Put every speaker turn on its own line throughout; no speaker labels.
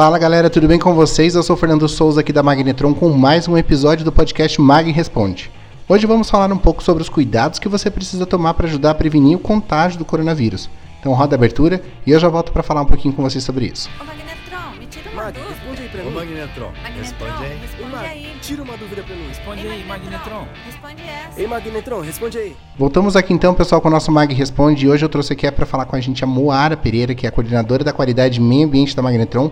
Fala galera, tudo bem com vocês? Eu sou o Fernando Souza aqui da Magnetron com mais um episódio do podcast Mag Responde. Hoje vamos falar um pouco sobre os cuidados que você precisa tomar para ajudar a prevenir o contágio do coronavírus. Então roda a abertura e eu já volto para falar um pouquinho com vocês sobre isso.
Ô Magnetron, me tira uma
Mag,
dúvida.
responde aí pra
Ô
mim.
Magnetron,
Magnetron,
responde aí.
responde
Mag,
aí.
tira uma dúvida pra mim.
Responde
Ei,
aí, Magnetron.
Responde essa.
Ei, Magnetron, responde aí.
Voltamos aqui então, pessoal, com o nosso Mag Responde. E hoje eu trouxe aqui para falar com a gente a Moara Pereira, que é a coordenadora da qualidade e meio ambiente da Magnetron.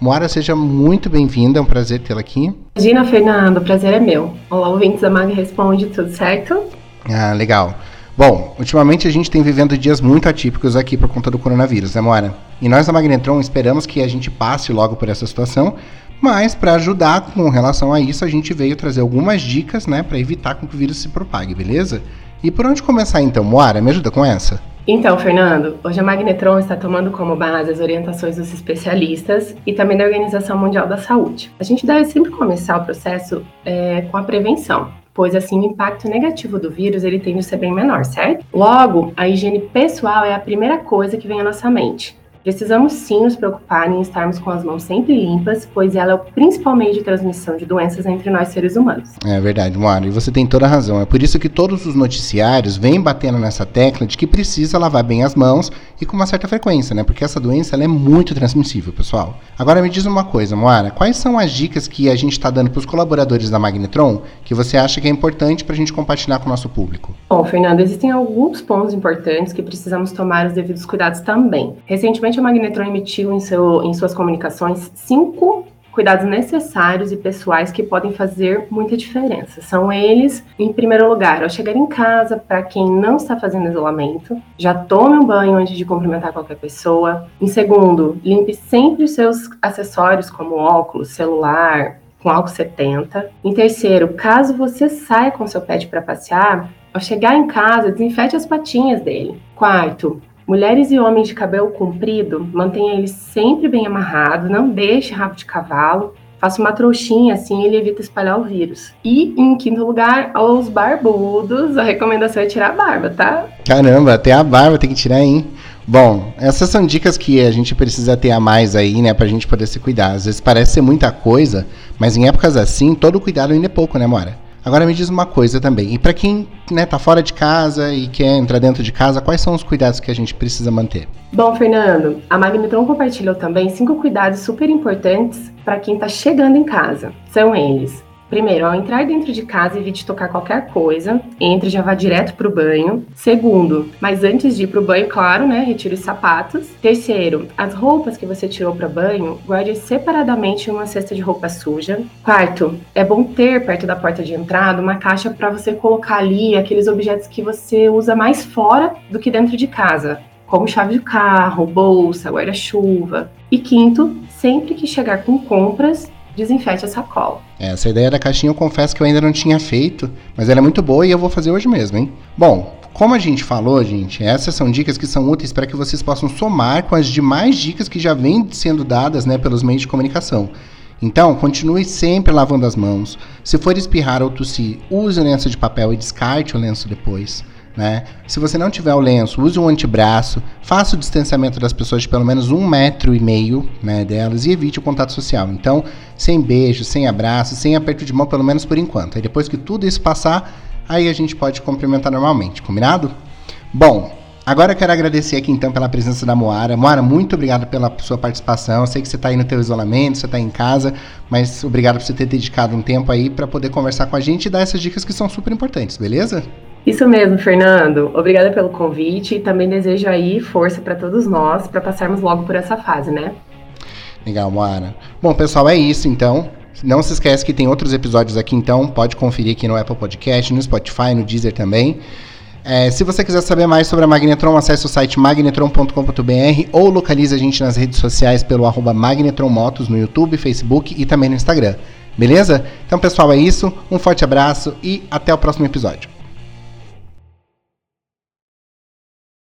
Moara, seja muito bem-vinda, é um prazer tê-la aqui.
Imagina, Fernando, o prazer é meu. Olá, ouvintes da Mag Responde, tudo certo?
Ah, legal. Bom, ultimamente a gente tem vivendo dias muito atípicos aqui por conta do coronavírus, né, Moara? E nós da Magnetron esperamos que a gente passe logo por essa situação, mas para ajudar com relação a isso, a gente veio trazer algumas dicas, né, para evitar com que o vírus se propague, beleza? E por onde começar então, Moara? Me ajuda com essa?
Então, Fernando, hoje a Magnetron está tomando como base as orientações dos especialistas e também da Organização Mundial da Saúde. A gente deve sempre começar o processo é, com a prevenção, pois assim o impacto negativo do vírus ele tende a ser bem menor, certo? Logo, a higiene pessoal é a primeira coisa que vem à nossa mente. Precisamos sim nos preocupar em estarmos com as mãos sempre limpas, pois ela é o principal meio de transmissão de doenças entre nós seres humanos.
É verdade, Moara, e você tem toda a razão. É por isso que todos os noticiários vêm batendo nessa tecla de que precisa lavar bem as mãos e com uma certa frequência, né? Porque essa doença é muito transmissível, pessoal. Agora me diz uma coisa, Moara, quais são as dicas que a gente está dando para os colaboradores da Magnetron que você acha que é importante para a gente compartilhar com o nosso público?
Bom, Fernando, existem alguns pontos importantes que precisamos tomar os devidos cuidados também. Recentemente, a Magnetron emitiu em, seu, em suas comunicações cinco cuidados necessários e pessoais que podem fazer muita diferença. São eles, em primeiro lugar, ao chegar em casa, para quem não está fazendo isolamento, já tome um banho antes de cumprimentar qualquer pessoa. Em segundo, limpe sempre os seus acessórios, como óculos, celular, com álcool 70. Em terceiro, caso você saia com seu pet para passear, ao chegar em casa, desinfete as patinhas dele. Quarto, mulheres e homens de cabelo comprido, mantenha ele sempre bem amarrado, não deixe rabo de cavalo. Faça uma trouxinha, assim ele evita espalhar o vírus. E, em quinto lugar, aos barbudos, a recomendação é tirar a barba, tá?
Caramba, até a barba tem que tirar, hein? Bom, essas são dicas que a gente precisa ter a mais aí, né, pra gente poder se cuidar. Às vezes parece ser muita coisa, mas em épocas assim, todo cuidado ainda é pouco, né, Mora? Agora me diz uma coisa também. E para quem, né, tá fora de casa e quer entrar dentro de casa, quais são os cuidados que a gente precisa manter?
Bom, Fernando, a Magnetron compartilhou também cinco cuidados super importantes para quem está chegando em casa. São eles: primeiro, ao entrar dentro de casa, evite tocar qualquer coisa, entre já vá direto para o banho. Segundo, mas antes de ir para o banho, claro, né, retire os sapatos. Terceiro, as roupas que você tirou para banho, guarde separadamente em uma cesta de roupa suja. Quarto, é bom ter perto da porta de entrada uma caixa para você colocar ali aqueles objetos que você usa mais fora do que dentro de casa como chave de carro, bolsa, guarda-chuva. E quinto, sempre que chegar com compras, desinfete a sacola.
Essa ideia da caixinha eu confesso que eu ainda não tinha feito, mas ela é muito boa e eu vou fazer hoje mesmo, hein? Bom, como a gente falou, gente, essas são dicas que são úteis para que vocês possam somar com as demais dicas que já vêm sendo dadas né, pelos meios de comunicação. Então, continue sempre lavando as mãos. Se for espirrar ou tossir, use o lenço de papel e descarte o lenço depois. Né? Se você não tiver o lenço, use um antebraço, faça o distanciamento das pessoas de pelo menos um metro e meio né, delas e evite o contato social. Então, sem beijo, sem abraço, sem aperto de mão, pelo menos por enquanto. Aí depois que tudo isso passar, aí a gente pode cumprimentar normalmente, combinado? Bom, agora eu quero agradecer aqui então pela presença da Moara. Moara, muito obrigado pela sua participação. Eu sei que você está aí no teu isolamento, você está em casa, mas obrigado por você ter dedicado um tempo aí para poder conversar com a gente e dar essas dicas que são super importantes, beleza?
Isso mesmo, Fernando. Obrigada pelo convite e também desejo aí força para todos nós para passarmos logo por essa fase, né?
Legal, Moara. Bom, pessoal, é isso então. Não se esquece que tem outros episódios aqui, então pode conferir aqui no Apple Podcast, no Spotify, no Deezer também. É, se você quiser saber mais sobre a Magnetron, acesse o site magnetron.com.br ou localize a gente nas redes sociais pelo arroba magnetronmotos no YouTube, Facebook e também no Instagram. Beleza? Então, pessoal, é isso. Um forte abraço e até o próximo episódio.